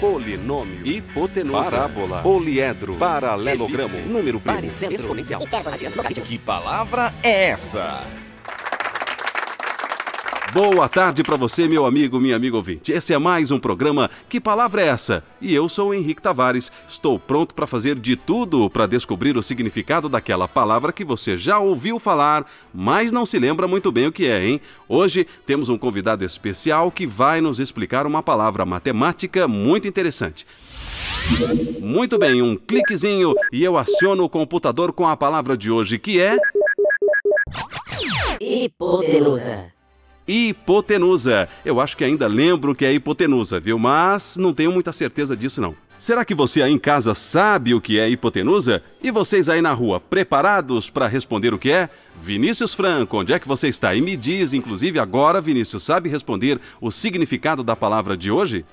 polinômio, hipotenusa, parábola, poliedro, paralelogramo, número primo, exponencial. Que palavra é essa? Boa tarde para você, meu amigo, minha amiga ouvinte. Esse é mais um programa Que Palavra é essa? E eu sou o Henrique Tavares. Estou pronto para fazer de tudo para descobrir o significado daquela palavra que você já ouviu falar, mas não se lembra muito bem o que é, hein? Hoje temos um convidado especial que vai nos explicar uma palavra matemática muito interessante. Muito bem, um cliquezinho e eu aciono o computador com a palavra de hoje que é Hipotenusa. Hipotenusa. Eu acho que ainda lembro que é hipotenusa, viu? Mas não tenho muita certeza disso não. Será que você aí em casa sabe o que é hipotenusa? E vocês aí na rua, preparados para responder o que é? Vinícius Franco, onde é que você está? E me diz, inclusive agora, Vinícius, sabe responder o significado da palavra de hoje?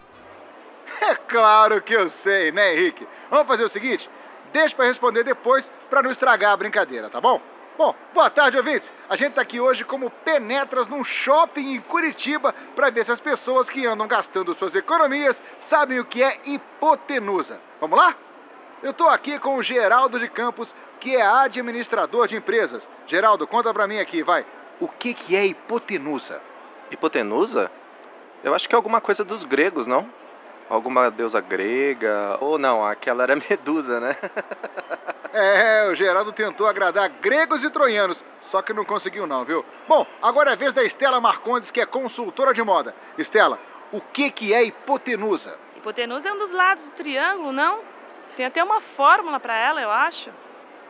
É claro que eu sei, né, Henrique? Vamos fazer o seguinte: deixa pra responder depois pra não estragar a brincadeira, tá bom? Bom, boa tarde, ouvintes. A gente tá aqui hoje como penetras num shopping em Curitiba pra ver se as pessoas que andam gastando suas economias sabem o que é hipotenusa. Vamos lá? Eu tô aqui com o Geraldo de Campos, que é administrador de empresas. Geraldo, conta pra mim aqui, vai. O que que é hipotenusa? Hipotenusa? Eu acho que é alguma coisa dos gregos, não? Alguma deusa grega. Ou não, aquela era Medusa, né? É, o Geraldo tentou agradar gregos e troianos, só que não conseguiu não, viu? Bom, agora é a vez da Estela Marcondes, que é consultora de moda. Estela, o que que é hipotenusa? Hipotenusa é um dos lados do triângulo, não? Tem até uma fórmula pra ela, eu acho.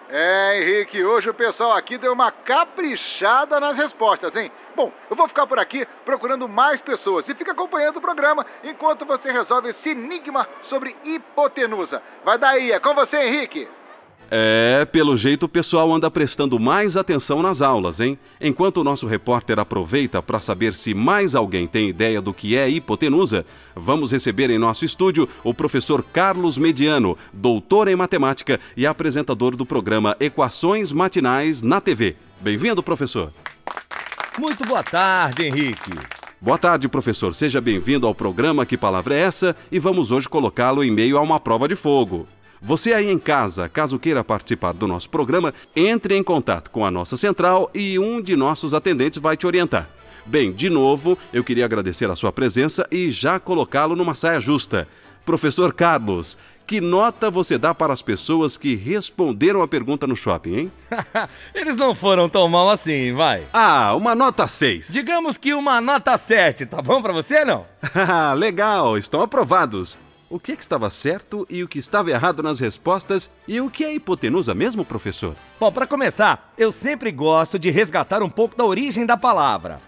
É, Henrique, hoje o pessoal aqui deu uma caprichada nas respostas, hein? Bom, eu vou ficar por aqui procurando mais pessoas e fica acompanhando o programa enquanto você resolve esse enigma sobre hipotenusa. Vai daí, é com você, Henrique. É, pelo jeito o pessoal anda prestando mais atenção nas aulas, hein? Enquanto o nosso repórter aproveita para saber se mais alguém tem ideia do que é hipotenusa, vamos receber em nosso estúdio o professor Carlos Mediano, doutor em matemática e apresentador do programa Equações Matinais na TV. Bem-vindo, professor. Muito boa tarde, Henrique. Boa tarde, professor. Seja bem-vindo ao programa Que Palavra é Essa? E vamos hoje colocá-lo em meio a uma prova de fogo. Você aí em casa, caso queira participar do nosso programa, entre em contato com a nossa central e um de nossos atendentes vai te orientar. Bem, de novo, eu queria agradecer a sua presença e já colocá-lo numa saia justa. Professor Carlos, que nota você dá para as pessoas que responderam a pergunta no shopping, hein? Eles não foram tão mal assim, vai. Ah, uma nota 6. Digamos que uma nota 7, tá bom pra você, não? Legal, estão aprovados. O que, que estava certo e o que estava errado nas respostas e o que é hipotenusa mesmo, professor? Bom, pra começar, eu sempre gosto de resgatar um pouco da origem da palavra.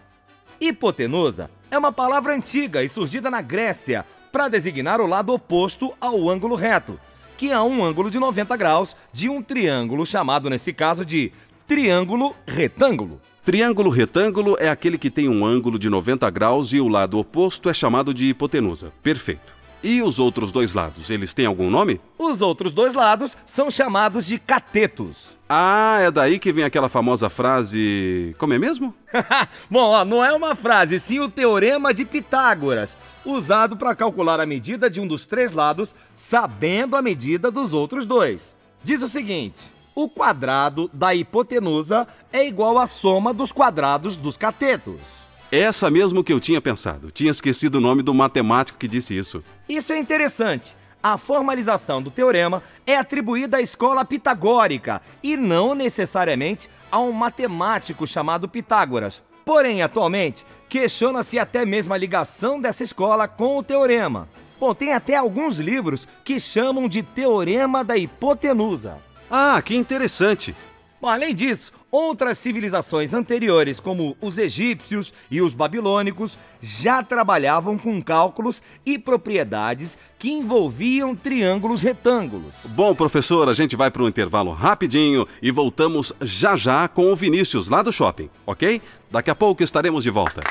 Hipotenusa é uma palavra antiga e surgida na Grécia para designar o lado oposto ao ângulo reto, que é um ângulo de 90 graus de um triângulo chamado nesse caso de triângulo retângulo. Triângulo retângulo é aquele que tem um ângulo de 90 graus e o lado oposto é chamado de hipotenusa. Perfeito. E os outros dois lados, eles têm algum nome? Os outros dois lados são chamados de catetos. Ah, é daí que vem aquela famosa frase. Como é mesmo? Bom, ó, não é uma frase, sim o teorema de Pitágoras, usado para calcular a medida de um dos três lados, sabendo a medida dos outros dois. Diz o seguinte: o quadrado da hipotenusa é igual à soma dos quadrados dos catetos. Essa mesmo que eu tinha pensado. Tinha esquecido o nome do matemático que disse isso. Isso é interessante. A formalização do teorema é atribuída à escola pitagórica e não necessariamente a um matemático chamado Pitágoras. Porém, atualmente, questiona-se até mesmo a ligação dessa escola com o teorema. Bom, tem até alguns livros que chamam de Teorema da Hipotenusa. Ah, que interessante. Bom, além disso, outras civilizações anteriores, como os egípcios e os babilônicos, já trabalhavam com cálculos e propriedades que envolviam triângulos retângulos. Bom, professor, a gente vai para um intervalo rapidinho e voltamos já já com o Vinícius lá do shopping, ok? Daqui a pouco estaremos de volta.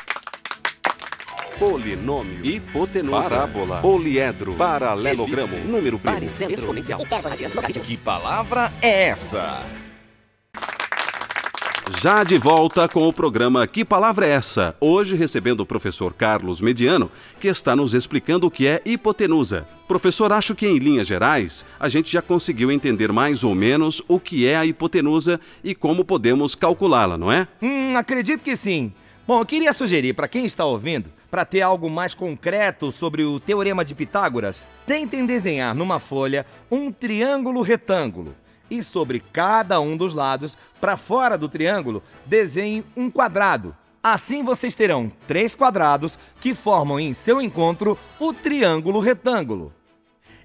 Polinômio, hipotenusa, parábola, poliedro, paralelogramo, elipse, número primo, exponencial. Que palavra é essa? Já de volta com o programa Que Palavra é Essa? Hoje recebendo o professor Carlos Mediano, que está nos explicando o que é hipotenusa. Professor, acho que em linhas gerais a gente já conseguiu entender mais ou menos o que é a hipotenusa e como podemos calculá-la, não é? Hum, acredito que sim. Bom, eu queria sugerir para quem está ouvindo, para ter algo mais concreto sobre o teorema de Pitágoras, tentem desenhar numa folha um triângulo retângulo e sobre cada um dos lados, para fora do triângulo, desenhe um quadrado. Assim vocês terão três quadrados que formam em seu encontro o triângulo retângulo.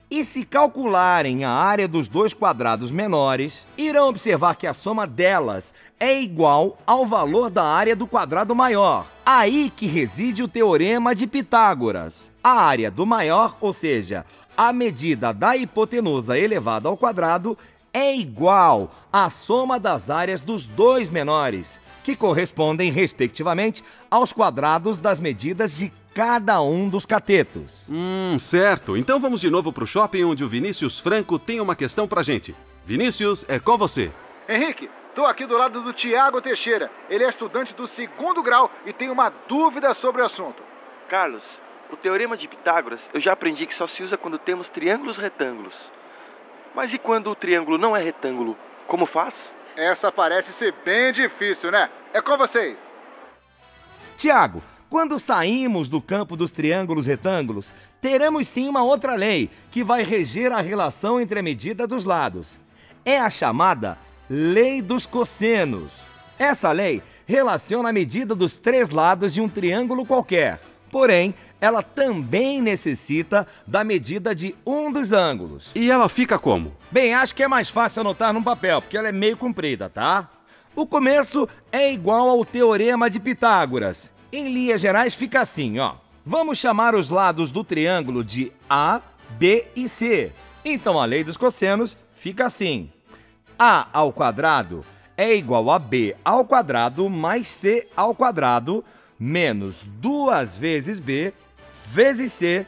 E se calcularem a área dos dois quadrados menores, irão observar que a soma delas é igual ao valor da área do quadrado maior. Aí que reside o teorema de Pitágoras. A área do maior, ou seja, a medida da hipotenusa elevada ao quadrado, é igual à soma das áreas dos dois menores, que correspondem, respectivamente, aos quadrados das medidas de cada um dos catetos. Hum, certo. Então vamos de novo pro shopping onde o Vinícius Franco tem uma questão pra gente. Vinícius, é com você. Henrique, tô aqui do lado do Tiago Teixeira. Ele é estudante do segundo grau e tem uma dúvida sobre o assunto. Carlos, o teorema de Pitágoras eu já aprendi que só se usa quando temos triângulos retângulos. Mas e quando o triângulo não é retângulo? Como faz? Essa parece ser bem difícil, né? É com vocês. Tiago, quando saímos do campo dos triângulos retângulos, teremos sim uma outra lei que vai reger a relação entre a medida dos lados. É a chamada Lei dos Cossenos. Essa lei relaciona a medida dos três lados de um triângulo qualquer. Porém, ela também necessita da medida de um dos ângulos. E ela fica como? Bem, acho que é mais fácil anotar num papel, porque ela é meio comprida, tá? O começo é igual ao teorema de Pitágoras. Em linhas gerais fica assim, ó. Vamos chamar os lados do triângulo de A, B e C. Então a lei dos cossenos fica assim: A ao quadrado é igual a B ao quadrado mais C ao quadrado menos duas vezes B vezes C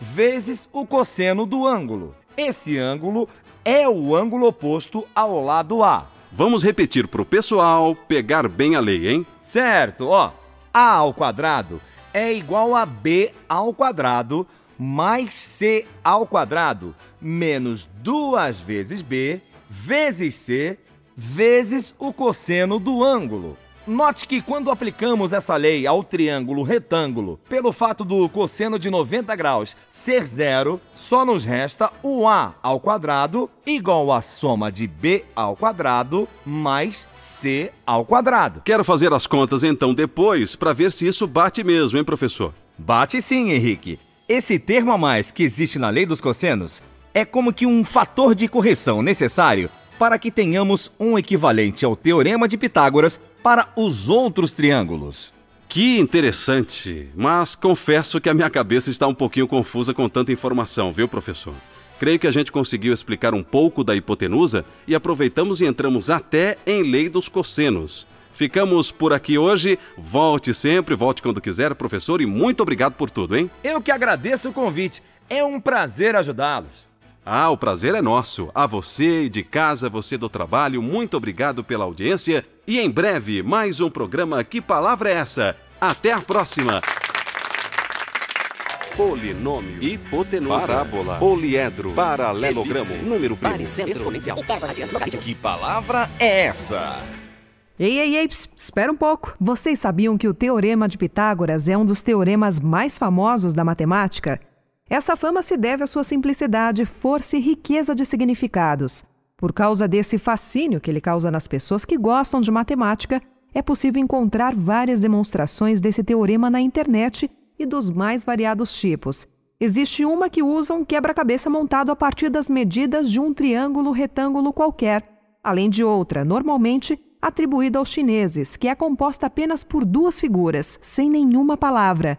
vezes o cosseno do ângulo. Esse ângulo é o ângulo oposto ao lado A. Vamos repetir pro pessoal pegar bem a lei, hein? Certo, ó. A ao quadrado é igual a B ao quadrado mais C ao quadrado menos duas vezes B vezes C vezes o cosseno do ângulo. Note que quando aplicamos essa lei ao triângulo retângulo, pelo fato do cosseno de 90 graus ser zero, só nos resta o a ao quadrado igual à soma de b ao quadrado mais c ao quadrado. Quero fazer as contas então depois para ver se isso bate mesmo, hein, professor? Bate sim, Henrique. Esse termo a mais que existe na lei dos cossenos é como que um fator de correção necessário para que tenhamos um equivalente ao teorema de Pitágoras para os outros triângulos. Que interessante, mas confesso que a minha cabeça está um pouquinho confusa com tanta informação, viu, professor? Creio que a gente conseguiu explicar um pouco da hipotenusa e aproveitamos e entramos até em lei dos cossenos. Ficamos por aqui hoje. Volte sempre, volte quando quiser, professor, e muito obrigado por tudo, hein? Eu que agradeço o convite. É um prazer ajudá-los. Ah, o prazer é nosso. A você de casa, você do trabalho, muito obrigado pela audiência. E em breve, mais um programa Que Palavra é Essa? Até a próxima! Polinômio, hipotenusa, parábola, poliedro, paralelogramo, número primo, exponencial. Que palavra é essa? Ei, ei, ei, pss, espera um pouco. Vocês sabiam que o Teorema de Pitágoras é um dos teoremas mais famosos da matemática? Essa fama se deve à sua simplicidade, força e riqueza de significados. Por causa desse fascínio que ele causa nas pessoas que gostam de matemática, é possível encontrar várias demonstrações desse teorema na internet e dos mais variados tipos. Existe uma que usa um quebra-cabeça montado a partir das medidas de um triângulo retângulo qualquer, além de outra, normalmente atribuída aos chineses, que é composta apenas por duas figuras, sem nenhuma palavra.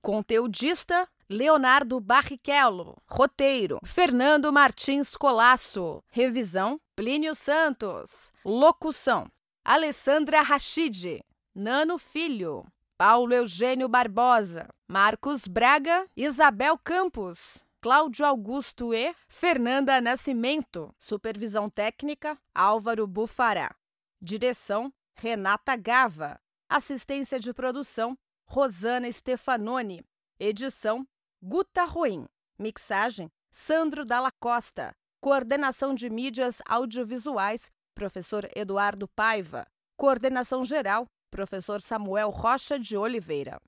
Conteudista Leonardo Barrichello. Roteiro: Fernando Martins Colasso. Revisão: Plínio Santos. Locução: Alessandra Rachid. Nano Filho. Paulo Eugênio Barbosa. Marcos Braga. Isabel Campos. Cláudio Augusto e Fernanda Nascimento. Supervisão técnica: Álvaro Bufará. Direção: Renata Gava. Assistência de produção: Rosana Stefanoni. Edição: Guta Ruim. Mixagem: Sandro Dalla Costa. Coordenação de mídias audiovisuais: Professor Eduardo Paiva. Coordenação geral: Professor Samuel Rocha de Oliveira.